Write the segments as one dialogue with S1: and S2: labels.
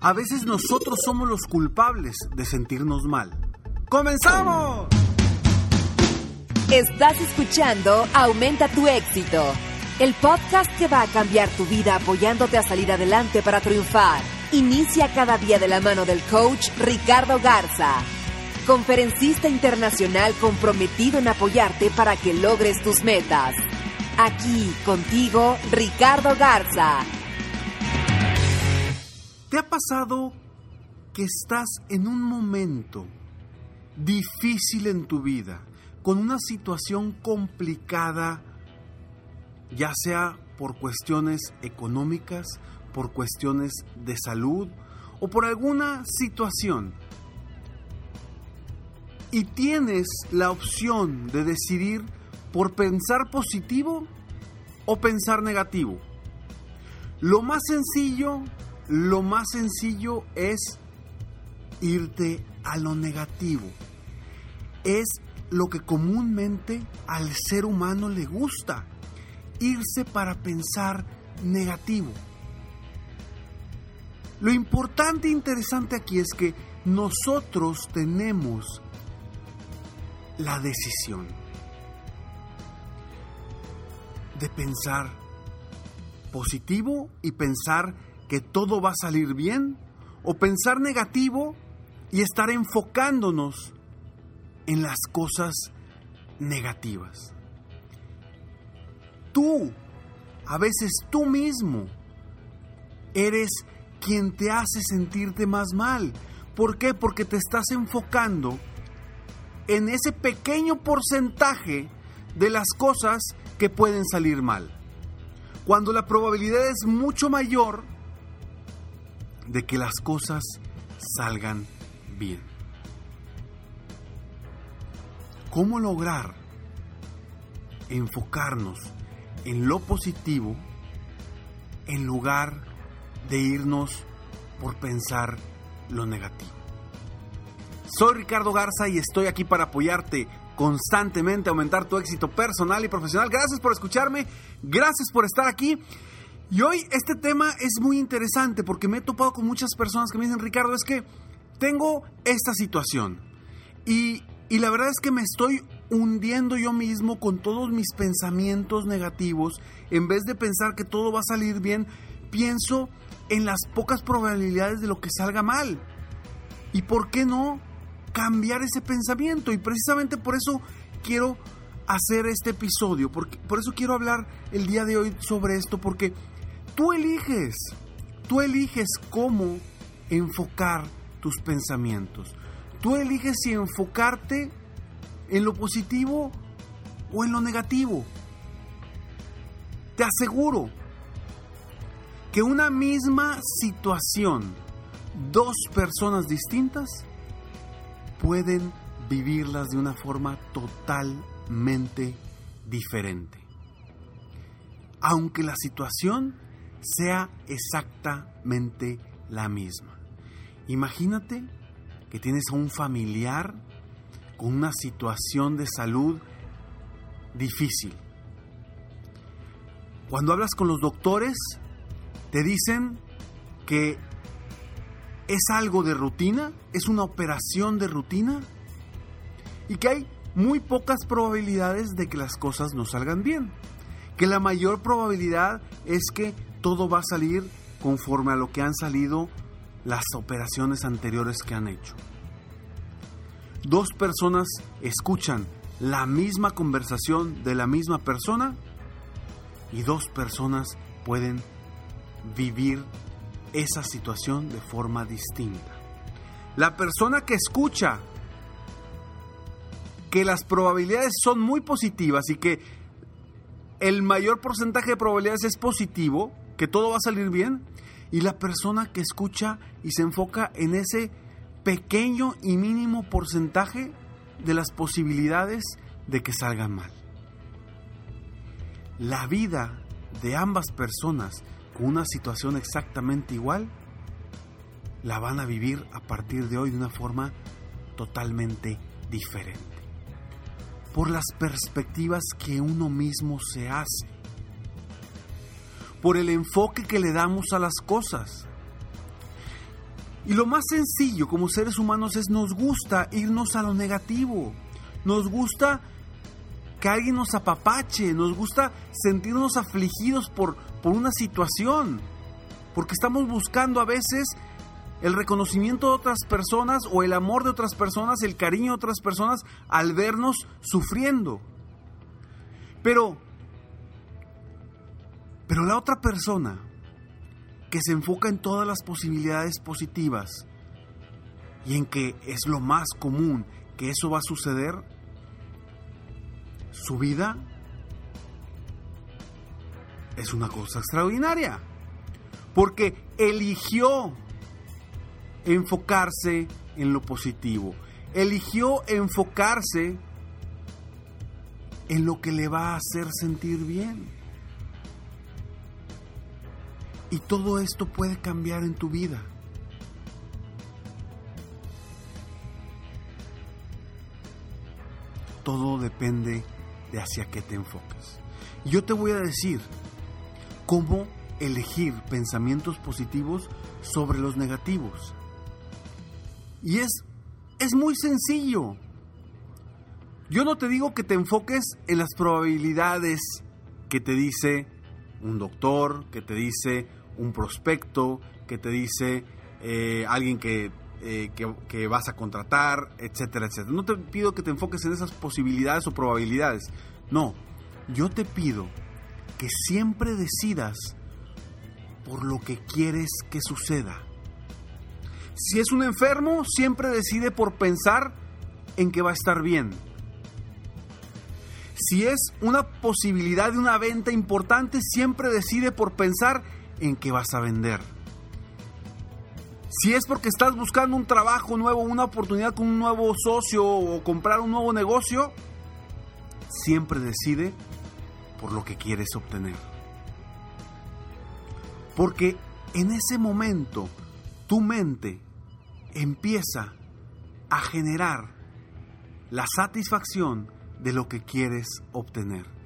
S1: A veces nosotros somos los culpables de sentirnos mal. ¡Comenzamos!
S2: Estás escuchando Aumenta tu éxito, el podcast que va a cambiar tu vida apoyándote a salir adelante para triunfar. Inicia cada día de la mano del coach Ricardo Garza, conferencista internacional comprometido en apoyarte para que logres tus metas. Aquí contigo, Ricardo Garza
S1: ¿Te ha pasado que estás en un momento difícil en tu vida, con una situación complicada, ya sea por cuestiones económicas, por cuestiones de salud o por alguna situación? Y tienes la opción de decidir por pensar positivo o pensar negativo. Lo más sencillo lo más sencillo es irte a lo negativo. Es lo que comúnmente al ser humano le gusta, irse para pensar negativo. Lo importante e interesante aquí es que nosotros tenemos la decisión de pensar positivo y pensar que todo va a salir bien o pensar negativo y estar enfocándonos en las cosas negativas. Tú, a veces tú mismo, eres quien te hace sentirte más mal. ¿Por qué? Porque te estás enfocando en ese pequeño porcentaje de las cosas que pueden salir mal. Cuando la probabilidad es mucho mayor de que las cosas salgan bien. ¿Cómo lograr enfocarnos en lo positivo en lugar de irnos por pensar lo negativo? Soy Ricardo Garza y estoy aquí para apoyarte constantemente a aumentar tu éxito personal y profesional. Gracias por escucharme, gracias por estar aquí. Y hoy este tema es muy interesante porque me he topado con muchas personas que me dicen, Ricardo, es que tengo esta situación y, y la verdad es que me estoy hundiendo yo mismo con todos mis pensamientos negativos. En vez de pensar que todo va a salir bien, pienso en las pocas probabilidades de lo que salga mal. ¿Y por qué no cambiar ese pensamiento? Y precisamente por eso quiero hacer este episodio, porque, por eso quiero hablar el día de hoy sobre esto, porque Tú eliges, tú eliges cómo enfocar tus pensamientos. Tú eliges si enfocarte en lo positivo o en lo negativo. Te aseguro que una misma situación, dos personas distintas pueden vivirlas de una forma totalmente diferente. Aunque la situación sea exactamente la misma. Imagínate que tienes a un familiar con una situación de salud difícil. Cuando hablas con los doctores, te dicen que es algo de rutina, es una operación de rutina y que hay muy pocas probabilidades de que las cosas no salgan bien. Que la mayor probabilidad es que todo va a salir conforme a lo que han salido las operaciones anteriores que han hecho. Dos personas escuchan la misma conversación de la misma persona y dos personas pueden vivir esa situación de forma distinta. La persona que escucha que las probabilidades son muy positivas y que el mayor porcentaje de probabilidades es positivo, que todo va a salir bien, y la persona que escucha y se enfoca en ese pequeño y mínimo porcentaje de las posibilidades de que salgan mal. La vida de ambas personas con una situación exactamente igual la van a vivir a partir de hoy de una forma totalmente diferente. Por las perspectivas que uno mismo se hace. Por el enfoque que le damos a las cosas. Y lo más sencillo como seres humanos es nos gusta irnos a lo negativo. Nos gusta que alguien nos apapache, nos gusta sentirnos afligidos por, por una situación. Porque estamos buscando a veces el reconocimiento de otras personas o el amor de otras personas, el cariño de otras personas al vernos sufriendo. Pero, pero la otra persona que se enfoca en todas las posibilidades positivas y en que es lo más común que eso va a suceder, su vida es una cosa extraordinaria. Porque eligió enfocarse en lo positivo. Eligió enfocarse en lo que le va a hacer sentir bien. Y todo esto puede cambiar en tu vida. Todo depende de hacia qué te enfoques. Yo te voy a decir cómo elegir pensamientos positivos sobre los negativos. Y es, es muy sencillo. Yo no te digo que te enfoques en las probabilidades que te dice un doctor, que te dice un prospecto, que te dice eh, alguien que, eh, que, que, vas a contratar, etcétera, etcétera. No te pido que te enfoques en esas posibilidades o probabilidades. No, yo te pido que siempre decidas por lo que quieres que suceda. Si es un enfermo, siempre decide por pensar en que va a estar bien. Si es una posibilidad de una venta importante, siempre decide por pensar en que vas a vender. Si es porque estás buscando un trabajo nuevo, una oportunidad con un nuevo socio o comprar un nuevo negocio, siempre decide por lo que quieres obtener. Porque en ese momento tu mente empieza a generar la satisfacción de lo que quieres obtener.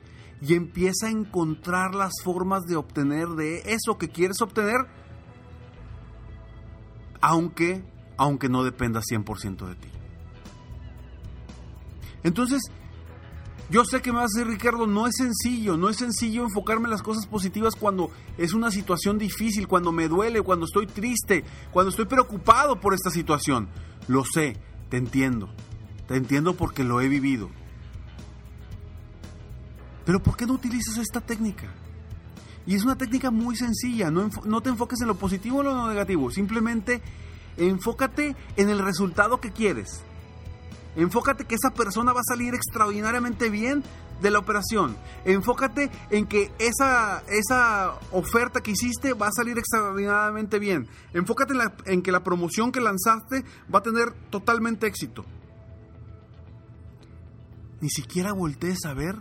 S1: Y empieza a encontrar las formas de obtener de eso que quieres obtener, aunque, aunque no dependa 100% de ti. Entonces, yo sé que me vas a decir, Ricardo, no es sencillo, no es sencillo enfocarme en las cosas positivas cuando es una situación difícil, cuando me duele, cuando estoy triste, cuando estoy preocupado por esta situación. Lo sé, te entiendo, te entiendo porque lo he vivido. Pero ¿por qué no utilizas esta técnica? Y es una técnica muy sencilla, no, no te enfoques en lo positivo o lo negativo, simplemente enfócate en el resultado que quieres. Enfócate que esa persona va a salir extraordinariamente bien de la operación. Enfócate en que esa, esa oferta que hiciste va a salir extraordinariamente bien. Enfócate en, en que la promoción que lanzaste va a tener totalmente éxito. Ni siquiera voltees a ver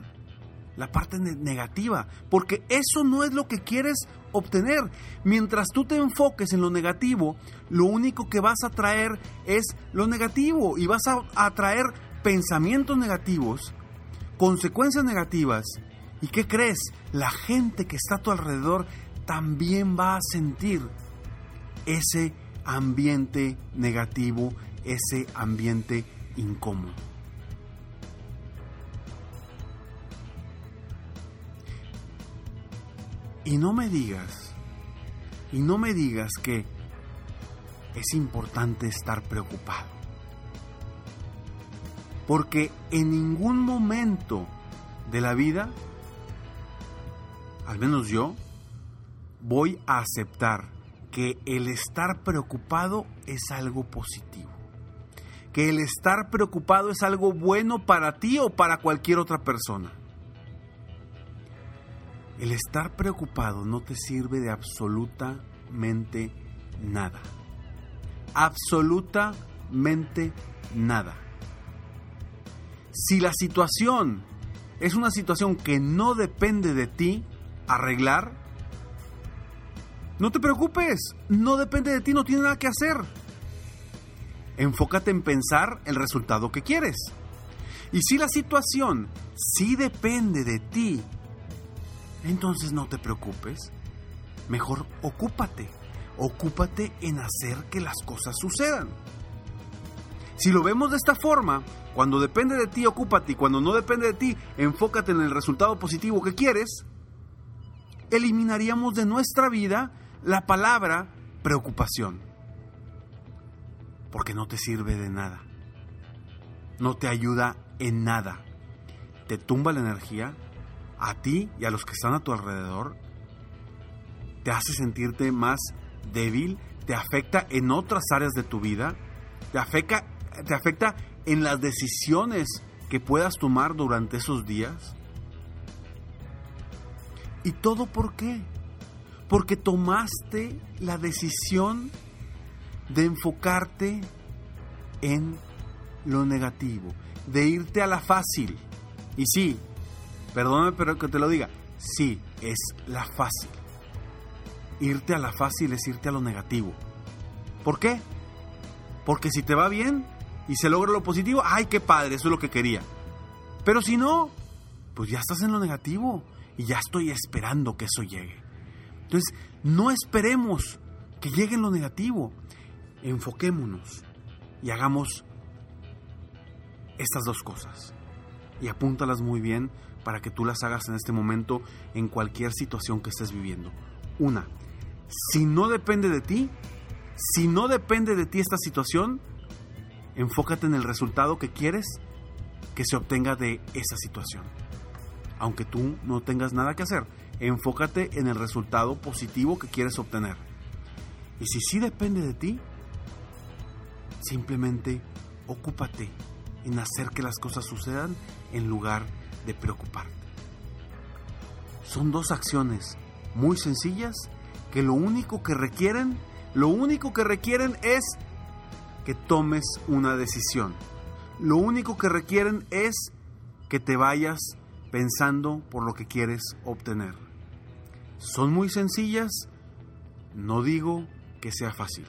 S1: la parte negativa, porque eso no es lo que quieres obtener. Mientras tú te enfoques en lo negativo, lo único que vas a traer es lo negativo y vas a atraer pensamientos negativos, consecuencias negativas. ¿Y qué crees? La gente que está a tu alrededor también va a sentir ese ambiente negativo, ese ambiente incómodo. Y no me digas Y no me digas que es importante estar preocupado. Porque en ningún momento de la vida, al menos yo, voy a aceptar que el estar preocupado es algo positivo. Que el estar preocupado es algo bueno para ti o para cualquier otra persona. El estar preocupado no te sirve de absolutamente nada. Absolutamente nada. Si la situación es una situación que no depende de ti arreglar, no te preocupes, no depende de ti, no tiene nada que hacer. Enfócate en pensar el resultado que quieres. Y si la situación sí depende de ti, entonces no te preocupes. Mejor ocúpate. Ocúpate en hacer que las cosas sucedan. Si lo vemos de esta forma, cuando depende de ti, ocúpate y cuando no depende de ti, enfócate en el resultado positivo que quieres, eliminaríamos de nuestra vida la palabra preocupación. Porque no te sirve de nada. No te ayuda en nada. Te tumba la energía a ti y a los que están a tu alrededor. Te hace sentirte más débil. Te afecta en otras áreas de tu vida. Te afecta, te afecta en las decisiones que puedas tomar durante esos días. ¿Y todo por qué? Porque tomaste la decisión de enfocarte en lo negativo, de irte a la fácil. Y sí, perdóname pero que te lo diga, sí, es la fácil. Irte a la fácil es irte a lo negativo. ¿Por qué? Porque si te va bien y se logra lo positivo, ay, qué padre, eso es lo que quería. Pero si no, pues ya estás en lo negativo y ya estoy esperando que eso llegue. Entonces, no esperemos que llegue lo negativo. Enfoquémonos y hagamos estas dos cosas. Y apúntalas muy bien para que tú las hagas en este momento en cualquier situación que estés viviendo. Una, si no depende de ti, si no depende de ti esta situación, enfócate en el resultado que quieres que se obtenga de esa situación aunque tú no tengas nada que hacer. Enfócate en el resultado positivo que quieres obtener. Y si sí depende de ti, simplemente ocúpate en hacer que las cosas sucedan en lugar de preocuparte. Son dos acciones muy sencillas que lo único que requieren, lo único que requieren es que tomes una decisión. Lo único que requieren es que te vayas pensando por lo que quieres obtener. Son muy sencillas, no digo que sea fácil.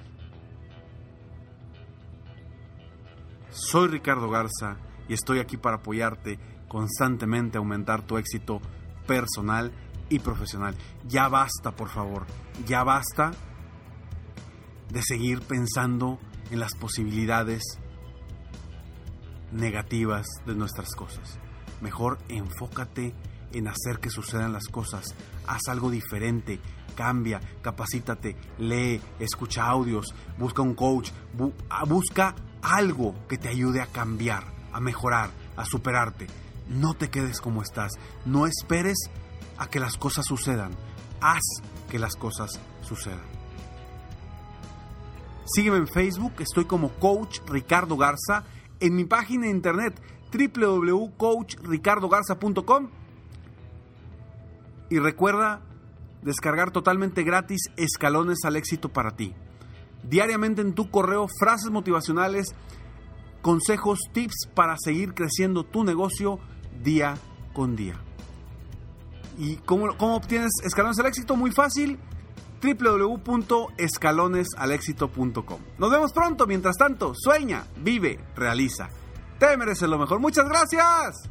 S1: Soy Ricardo Garza y estoy aquí para apoyarte constantemente a aumentar tu éxito personal y profesional. Ya basta, por favor, ya basta de seguir pensando en las posibilidades negativas de nuestras cosas. Mejor enfócate en hacer que sucedan las cosas. Haz algo diferente, cambia, capacítate, lee, escucha audios, busca un coach, ah, busca algo que te ayude a cambiar, a mejorar, a superarte. No te quedes como estás, no esperes a que las cosas sucedan, haz que las cosas sucedan. Sígueme en Facebook, estoy como Coach Ricardo Garza, en mi página de internet www.coachricardogarza.com y recuerda descargar totalmente gratis escalones al éxito para ti. Diariamente en tu correo frases motivacionales, consejos, tips para seguir creciendo tu negocio día con día. ¿Y cómo, obtienes escalones al éxito? Muy fácil www.escalonesalexito.com. Nos vemos pronto, mientras tanto, sueña, vive, realiza. Te mereces lo mejor. Muchas gracias.